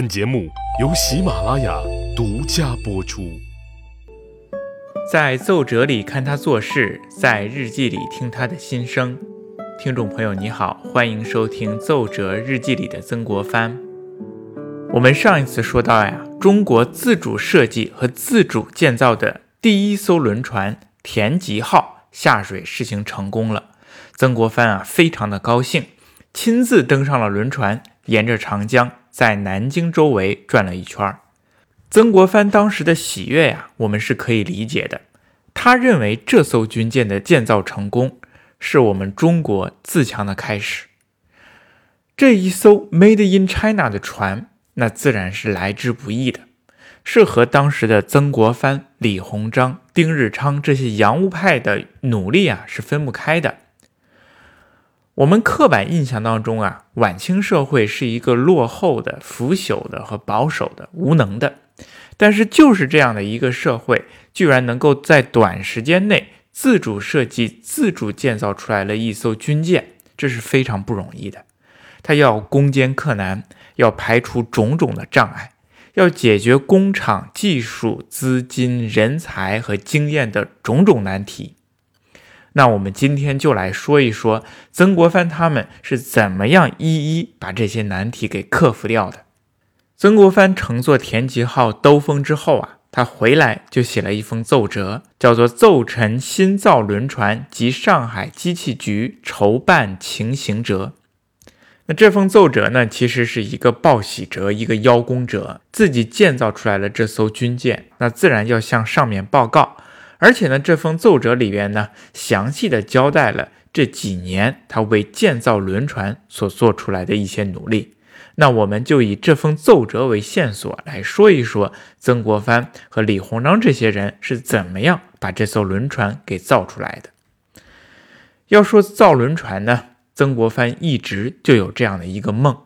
本节目由喜马拉雅独家播出。在奏折里看他做事，在日记里听他的心声。听众朋友，你好，欢迎收听《奏折日记里的曾国藩》。我们上一次说到呀，中国自主设计和自主建造的第一艘轮船“田吉号”下水试行成功了。曾国藩啊，非常的高兴，亲自登上了轮船，沿着长江在南京周围转了一圈。曾国藩当时的喜悦呀，我们是可以理解的。他认为这艘军舰的建造成功，是我们中国自强的开始。这一艘 Made in China 的船，那自然是来之不易的，是和当时的曾国藩、李鸿章、丁日昌这些洋务派的努力啊是分不开的。我们刻板印象当中啊，晚清社会是一个落后的、腐朽的和保守的、无能的。但是就是这样的一个社会，居然能够在短时间内自主设计、自主建造出来了一艘军舰，这是非常不容易的。他要攻坚克难，要排除种种的障碍，要解决工厂、技术、资金、人才和经验的种种难题。那我们今天就来说一说曾国藩他们是怎么样一一把这些难题给克服掉的。曾国藩乘坐田吉号兜风之后啊，他回来就写了一封奏折，叫做《奏陈新造轮船及上海机器局筹办情形折》。那这封奏折呢，其实是一个报喜折，一个邀功折。自己建造出来了这艘军舰，那自然要向上面报告。而且呢，这封奏折里边呢，详细的交代了这几年他为建造轮船所做出来的一些努力。那我们就以这封奏折为线索来说一说曾国藩和李鸿章这些人是怎么样把这艘轮船给造出来的。要说造轮船呢，曾国藩一直就有这样的一个梦，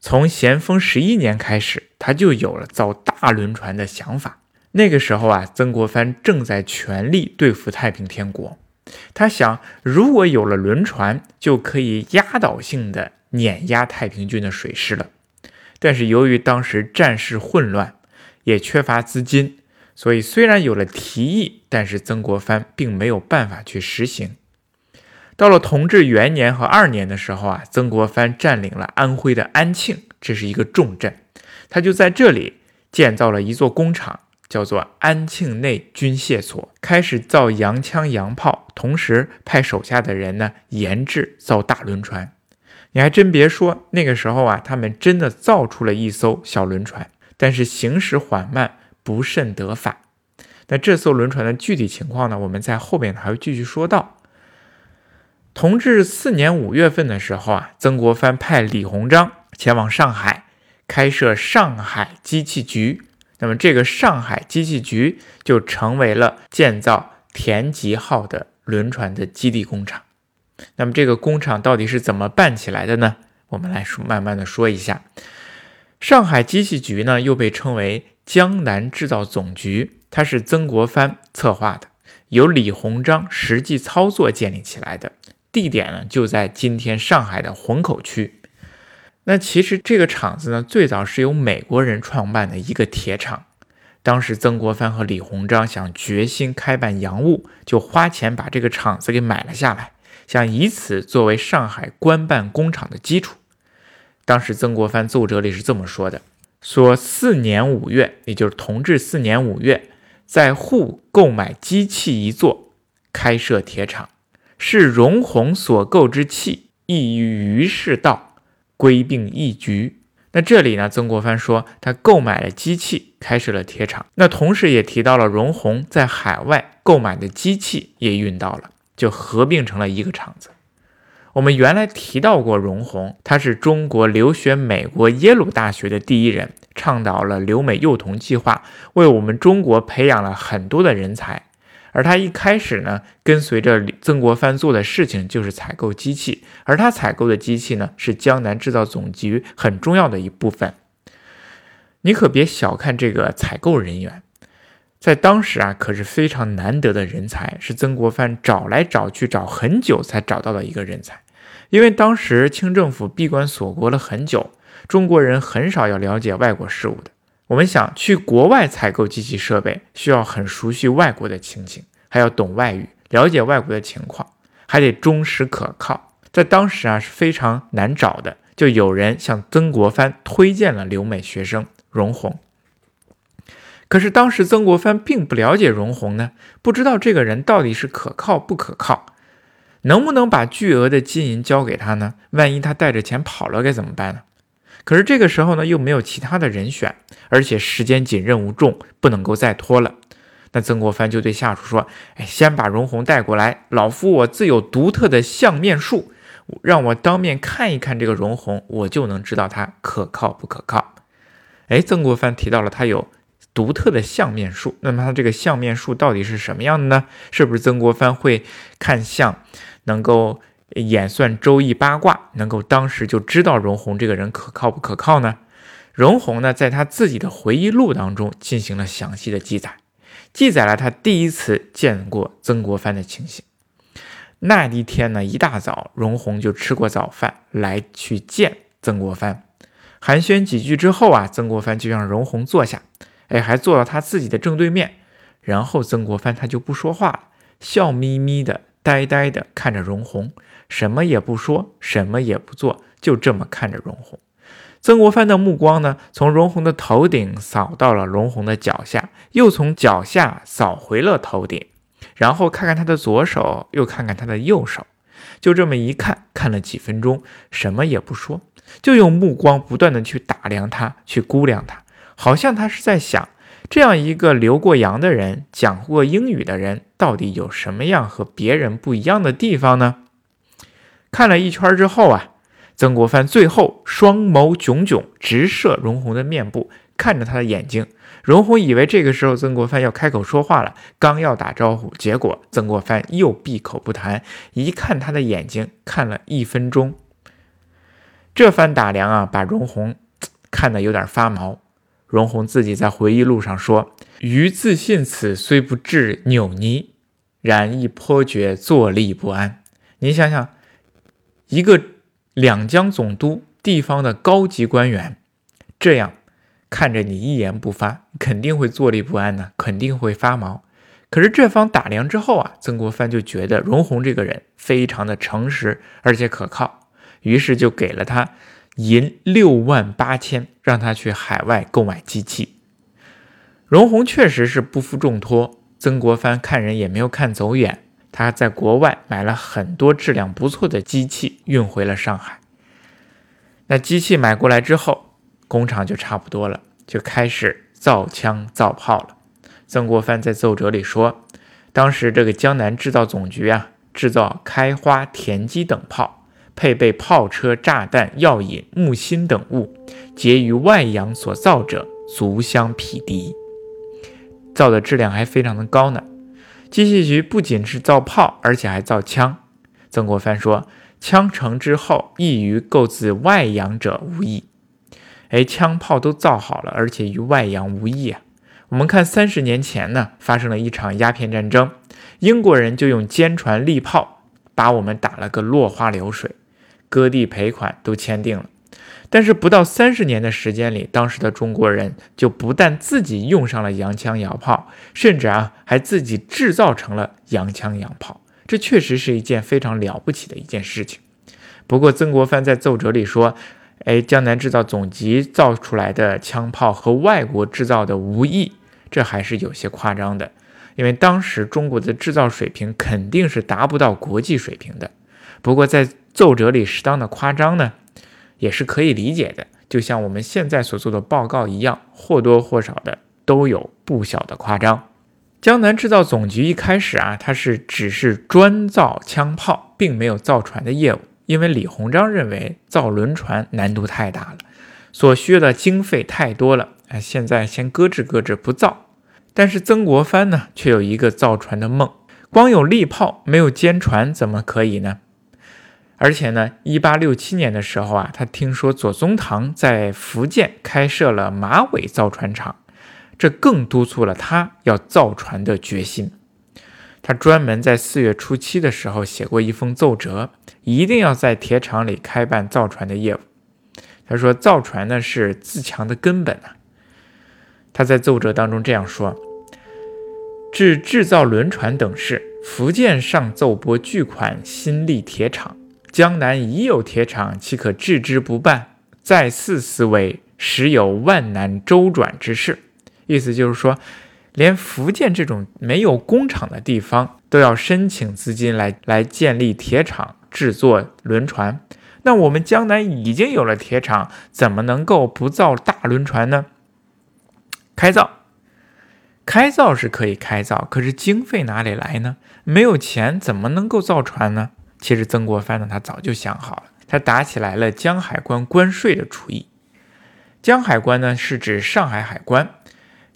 从咸丰十一年开始，他就有了造大轮船的想法。那个时候啊，曾国藩正在全力对付太平天国，他想，如果有了轮船，就可以压倒性的。碾压太平军的水师了，但是由于当时战事混乱，也缺乏资金，所以虽然有了提议，但是曾国藩并没有办法去实行。到了同治元年和二年的时候啊，曾国藩占领了安徽的安庆，这是一个重镇，他就在这里建造了一座工厂，叫做安庆内军械所，开始造洋枪洋炮，同时派手下的人呢研制造大轮船。你还真别说，那个时候啊，他们真的造出了一艘小轮船，但是行驶缓慢，不甚得法。那这艘轮船的具体情况呢？我们在后面还会继续说到。同治四年五月份的时候啊，曾国藩派李鸿章前往上海开设上海机器局，那么这个上海机器局就成为了建造田吉号的轮船的基地工厂。那么这个工厂到底是怎么办起来的呢？我们来说，慢慢的说一下。上海机器局呢，又被称为江南制造总局，它是曾国藩策划的，由李鸿章实际操作建立起来的。地点呢，就在今天上海的虹口区。那其实这个厂子呢，最早是由美国人创办的一个铁厂。当时曾国藩和李鸿章想决心开办洋务，就花钱把这个厂子给买了下来。想以此作为上海官办工厂的基础。当时曾国藩奏折里是这么说的：说四年五月，也就是同治四年五月，在沪购买机器一座，开设铁厂，是荣鸿所购之器，亦于于是道，归并一局。那这里呢，曾国藩说他购买了机器，开设了铁厂。那同时也提到了荣鸿在海外购买的机器也运到了。就合并成了一个厂子。我们原来提到过荣鸿，他是中国留学美国耶鲁大学的第一人，倡导了留美幼童计划，为我们中国培养了很多的人才。而他一开始呢，跟随着曾国藩做的事情就是采购机器，而他采购的机器呢，是江南制造总局很重要的一部分。你可别小看这个采购人员。在当时啊，可是非常难得的人才，是曾国藩找来找去找很久才找到的一个人才。因为当时清政府闭关锁国了很久，中国人很少要了解外国事务的。我们想去国外采购机器设备，需要很熟悉外国的情形，还要懂外语，了解外国的情况，还得忠实可靠。在当时啊是非常难找的。就有人向曾国藩推荐了留美学生荣闳。可是当时曾国藩并不了解荣闳呢，不知道这个人到底是可靠不可靠，能不能把巨额的金银交给他呢？万一他带着钱跑了该怎么办呢？可是这个时候呢，又没有其他的人选，而且时间紧，任务重，不能够再拖了。那曾国藩就对下属说：“哎，先把荣闳带过来，老夫我自有独特的相面术，让我当面看一看这个荣闳，我就能知道他可靠不可靠。”哎，曾国藩提到了他有。独特的相面术，那么他这个相面术到底是什么样的呢？是不是曾国藩会看相，能够演算周易八卦，能够当时就知道荣闳这个人可靠不可靠呢？荣闳呢，在他自己的回忆录当中进行了详细的记载，记载了他第一次见过曾国藩的情形。那一天呢，一大早，荣闳就吃过早饭来去见曾国藩，寒暄几句之后啊，曾国藩就让荣闳坐下。哎，还坐到他自己的正对面，然后曾国藩他就不说话了，笑眯眯的、呆呆的看着荣闳，什么也不说，什么也不做，就这么看着荣闳。曾国藩的目光呢，从荣闳的头顶扫到了荣闳的脚下，又从脚下扫回了头顶，然后看看他的左手，又看看他的右手，就这么一看，看了几分钟，什么也不说，就用目光不断的去打量他，去估量他。好像他是在想，这样一个留过洋的人，讲过英语的人，到底有什么样和别人不一样的地方呢？看了一圈之后啊，曾国藩最后双眸炯炯，直射荣闳的面部，看着他的眼睛。荣闳以为这个时候曾国藩要开口说话了，刚要打招呼，结果曾国藩又闭口不谈，一看他的眼睛，看了一分钟。这番打量啊，把荣闳看得有点发毛。荣闳自己在回忆录上说：“余自信此虽不至扭捏，然亦颇觉坐立不安。”你想想，一个两江总督地方的高级官员，这样看着你一言不发，肯定会坐立不安呢，肯定会发毛。可是这方打量之后啊，曾国藩就觉得荣闳这个人非常的诚实而且可靠，于是就给了他。银六万八千，让他去海外购买机器。荣闳确实是不负重托，曾国藩看人也没有看走眼，他在国外买了很多质量不错的机器，运回了上海。那机器买过来之后，工厂就差不多了，就开始造枪造炮了。曾国藩在奏折里说，当时这个江南制造总局啊，制造开花、田鸡等炮。配备炮车、炸弹、药引、木芯等物，皆于外洋所造者，足相匹敌。造的质量还非常的高呢。机器局不仅是造炮，而且还造枪。曾国藩说：“枪成之后，易于购自外洋者无异。”哎，枪炮都造好了，而且与外洋无异啊。我们看三十年前呢，发生了一场鸦片战争，英国人就用坚船利炮把我们打了个落花流水。割地赔款都签订了，但是不到三十年的时间里，当时的中国人就不但自己用上了洋枪洋炮，甚至啊还自己制造成了洋枪洋炮，这确实是一件非常了不起的一件事情。不过曾国藩在奏折里说：“哎，江南制造总局造出来的枪炮和外国制造的无异，这还是有些夸张的，因为当时中国的制造水平肯定是达不到国际水平的。”不过在奏折里适当的夸张呢，也是可以理解的，就像我们现在所做的报告一样，或多或少的都有不小的夸张。江南制造总局一开始啊，它是只是专造枪炮，并没有造船的业务，因为李鸿章认为造轮船难度太大了，所需的经费太多了，哎，现在先搁置搁置不造。但是曾国藩呢，却有一个造船的梦，光有利炮没有坚船怎么可以呢？而且呢，一八六七年的时候啊，他听说左宗棠在福建开设了马尾造船厂，这更督促了他要造船的决心。他专门在四月初七的时候写过一封奏折，一定要在铁厂里开办造船的业务。他说造船呢是自强的根本啊。他在奏折当中这样说：至制造轮船等事，福建上奏拨巨款新立铁厂，江南已有铁厂，岂可置之不办？再次思维，实有万难周转之事。意思就是说，连福建这种没有工厂的地方，都要申请资金来来建立铁厂，制作轮船。那我们江南已经有了铁厂，怎么能够不造大轮船呢？开造，开造是可以开造，可是经费哪里来呢？没有钱，怎么能够造船呢？其实曾国藩呢，他早就想好了，他打起来了江海关关税的主意。江海关呢，是指上海海关。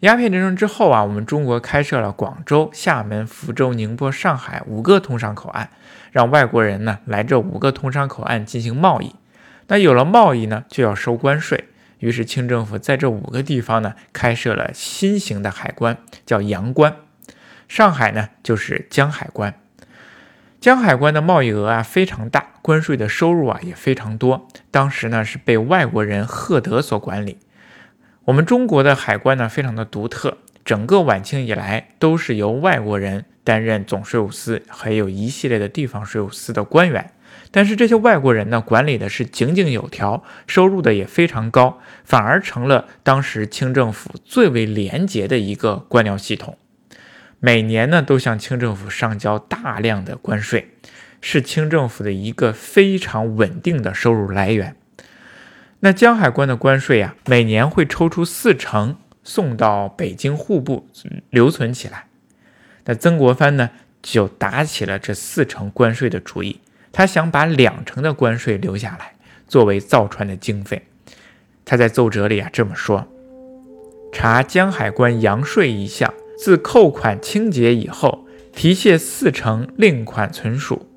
鸦片战争之后啊，我们中国开设了广州、厦门、福州、宁波、上海五个通商口岸，让外国人呢来这五个通商口岸进行贸易。那有了贸易呢，就要收关税。于是，清政府在这五个地方呢，开设了新型的海关，叫洋关。上海呢，就是江海关。江海关的贸易额啊非常大，关税的收入啊也非常多。当时呢，是被外国人赫德所管理。我们中国的海关呢，非常的独特，整个晚清以来都是由外国人担任总税务司，还有一系列的地方税务司的官员。但是这些外国人呢，管理的是井井有条，收入的也非常高，反而成了当时清政府最为廉洁的一个官僚系统。每年呢，都向清政府上交大量的关税，是清政府的一个非常稳定的收入来源。那江海关的关税啊，每年会抽出四成送到北京户部留存起来。那曾国藩呢，就打起了这四成关税的主意。他想把两成的关税留下来，作为造船的经费。他在奏折里啊这么说：查江海关洋税一项，自扣款清结以后，提卸四成另款存属。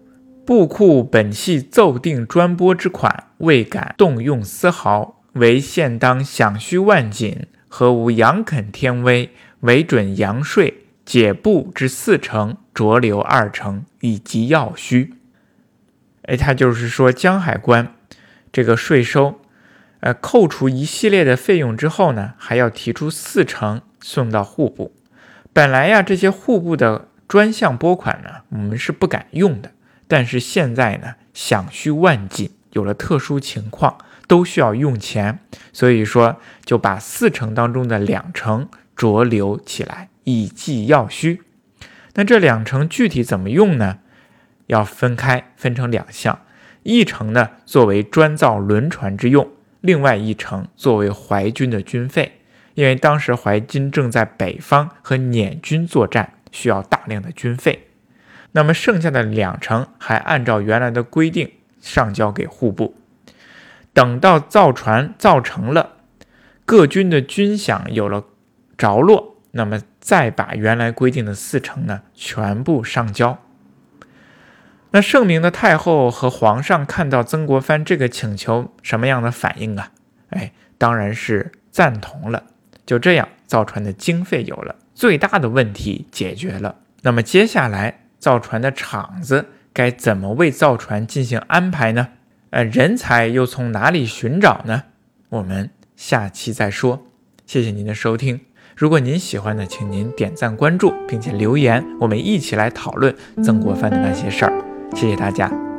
布库本系奏定专拨之款，未敢动用丝毫，唯现当饷需万锦，何无杨肯天威，为准洋税解布之四成，着留二成，以及要需。哎，他就是说江海关这个税收，呃，扣除一系列的费用之后呢，还要提出四成送到户部。本来呀，这些户部的专项拨款呢，我们是不敢用的。但是现在呢，想需万紧，有了特殊情况，都需要用钱，所以说就把四成当中的两成着留起来，以计要需。那这两成具体怎么用呢？要分开，分成两项，一成呢作为专造轮船之用，另外一成作为淮军的军费，因为当时淮军正在北方和捻军作战，需要大量的军费。那么剩下的两成还按照原来的规定上交给户部，等到造船造成了，各军的军饷有了着落，那么再把原来规定的四成呢全部上交。那圣明的太后和皇上看到曾国藩这个请求，什么样的反应啊？哎，当然是赞同了。就这样，造船的经费有了，最大的问题解决了。那么接下来，造船的厂子该怎么为造船进行安排呢？呃，人才又从哪里寻找呢？我们下期再说。谢谢您的收听。如果您喜欢的，请您点赞、关注，并且留言，我们一起来讨论曾国藩的那些事儿。谢谢大家。